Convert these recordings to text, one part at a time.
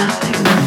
nothing.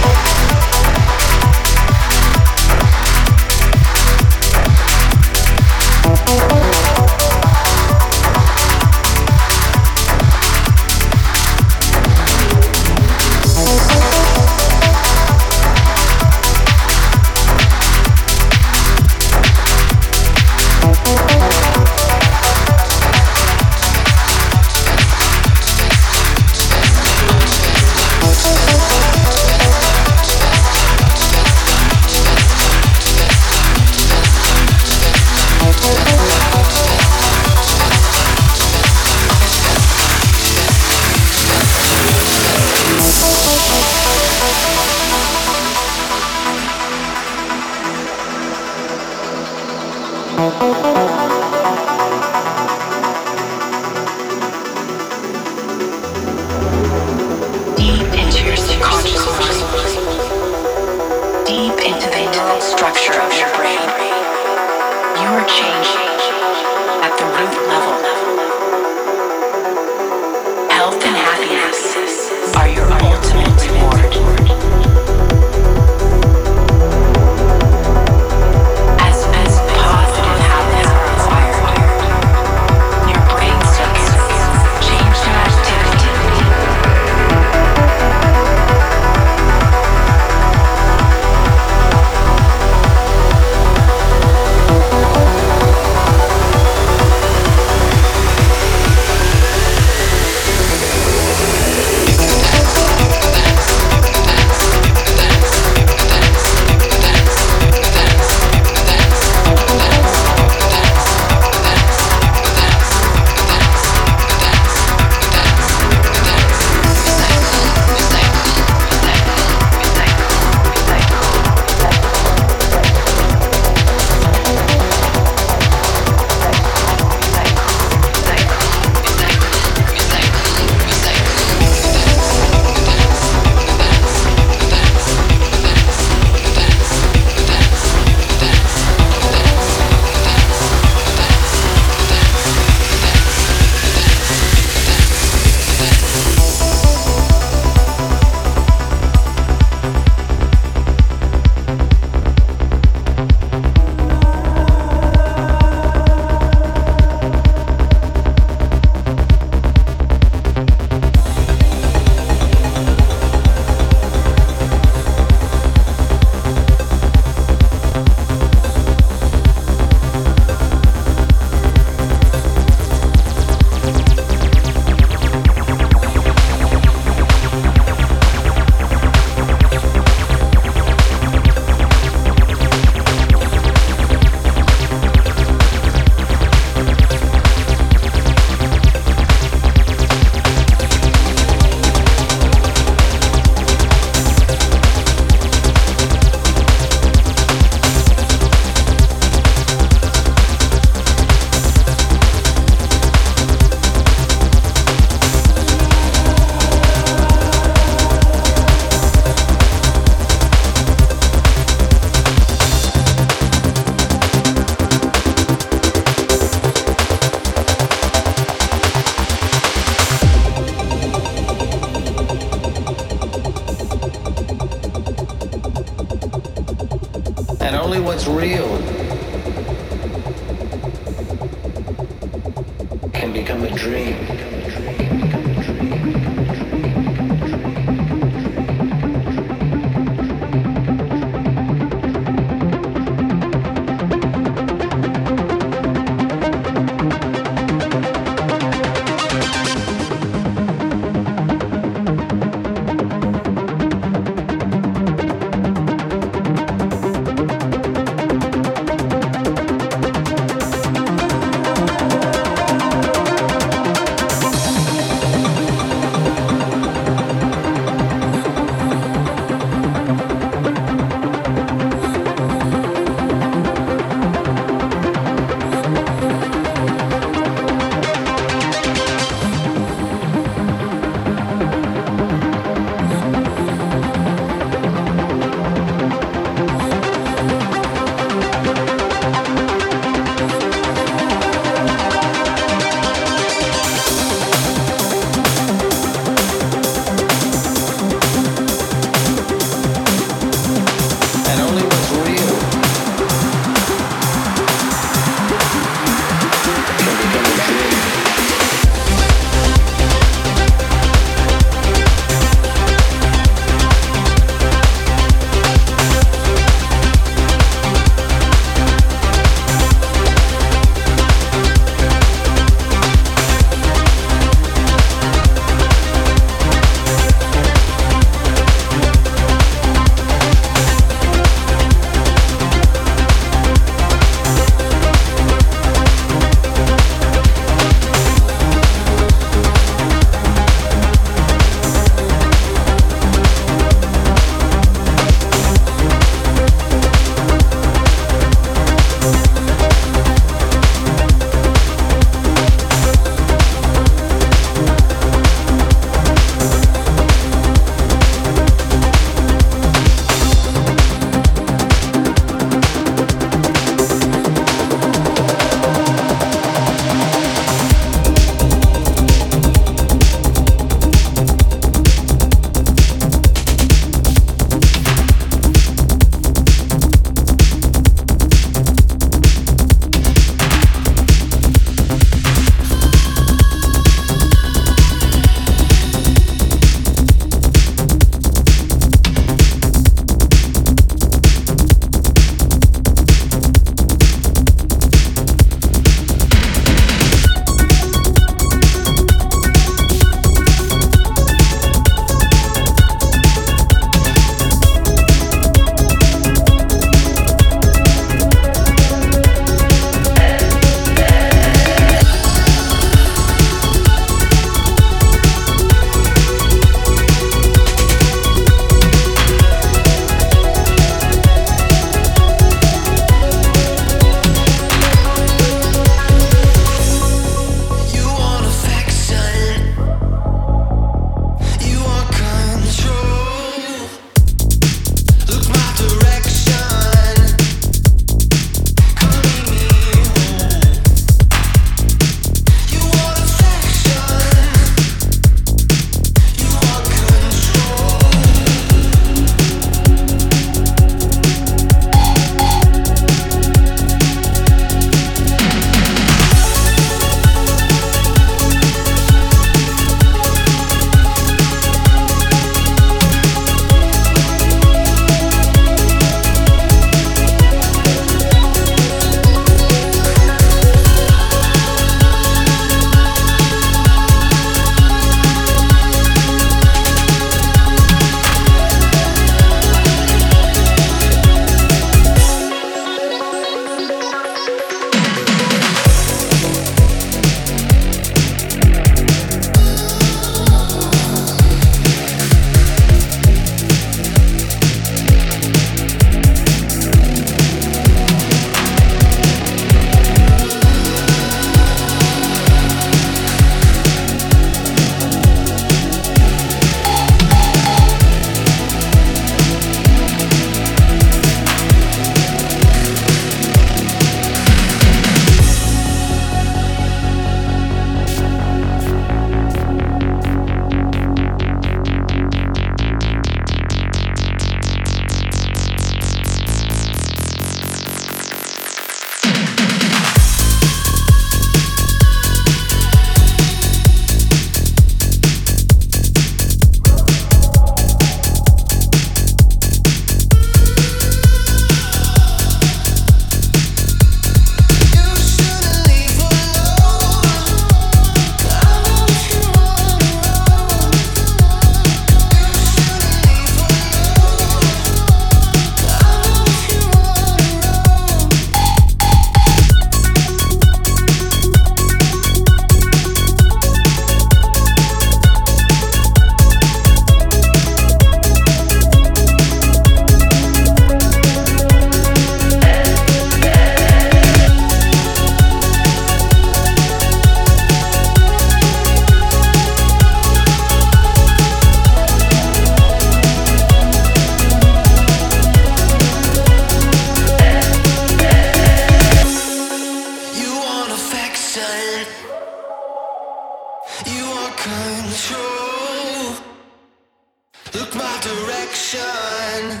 My direction.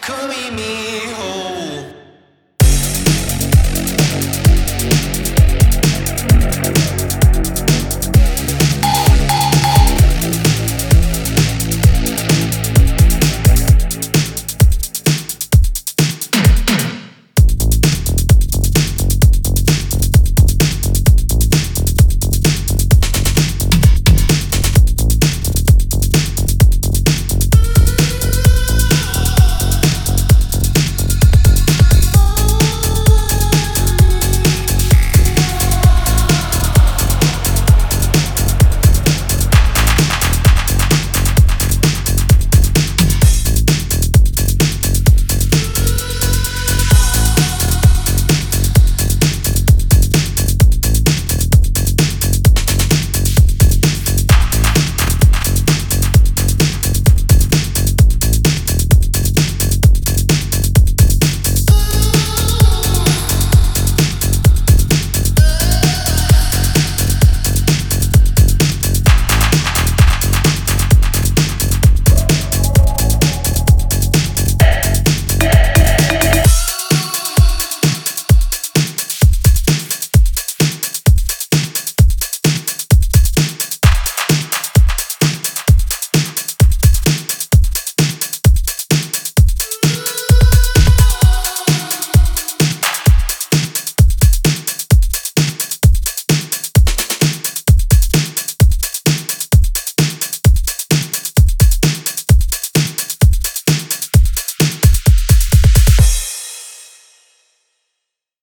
Come meet me